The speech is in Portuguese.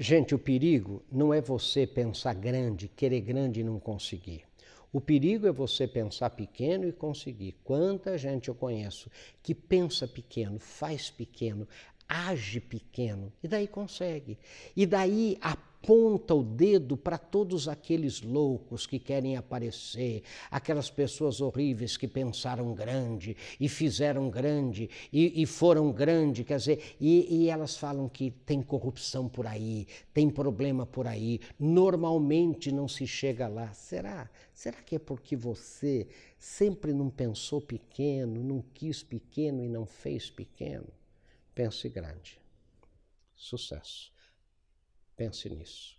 Gente, o perigo não é você pensar grande, querer grande e não conseguir. O perigo é você pensar pequeno e conseguir. Quanta gente eu conheço que pensa pequeno, faz pequeno, age pequeno e daí consegue. E daí aponta o dedo para todos aqueles loucos que querem aparecer, aquelas pessoas horríveis que pensaram grande e fizeram grande e, e foram grande, quer dizer, e, e elas falam que tem corrupção por aí, tem problema por aí, normalmente não se chega lá. Será? Será que é porque você sempre não pensou pequeno, não quis pequeno e não fez pequeno? Pense grande. Sucesso. Pense nisso.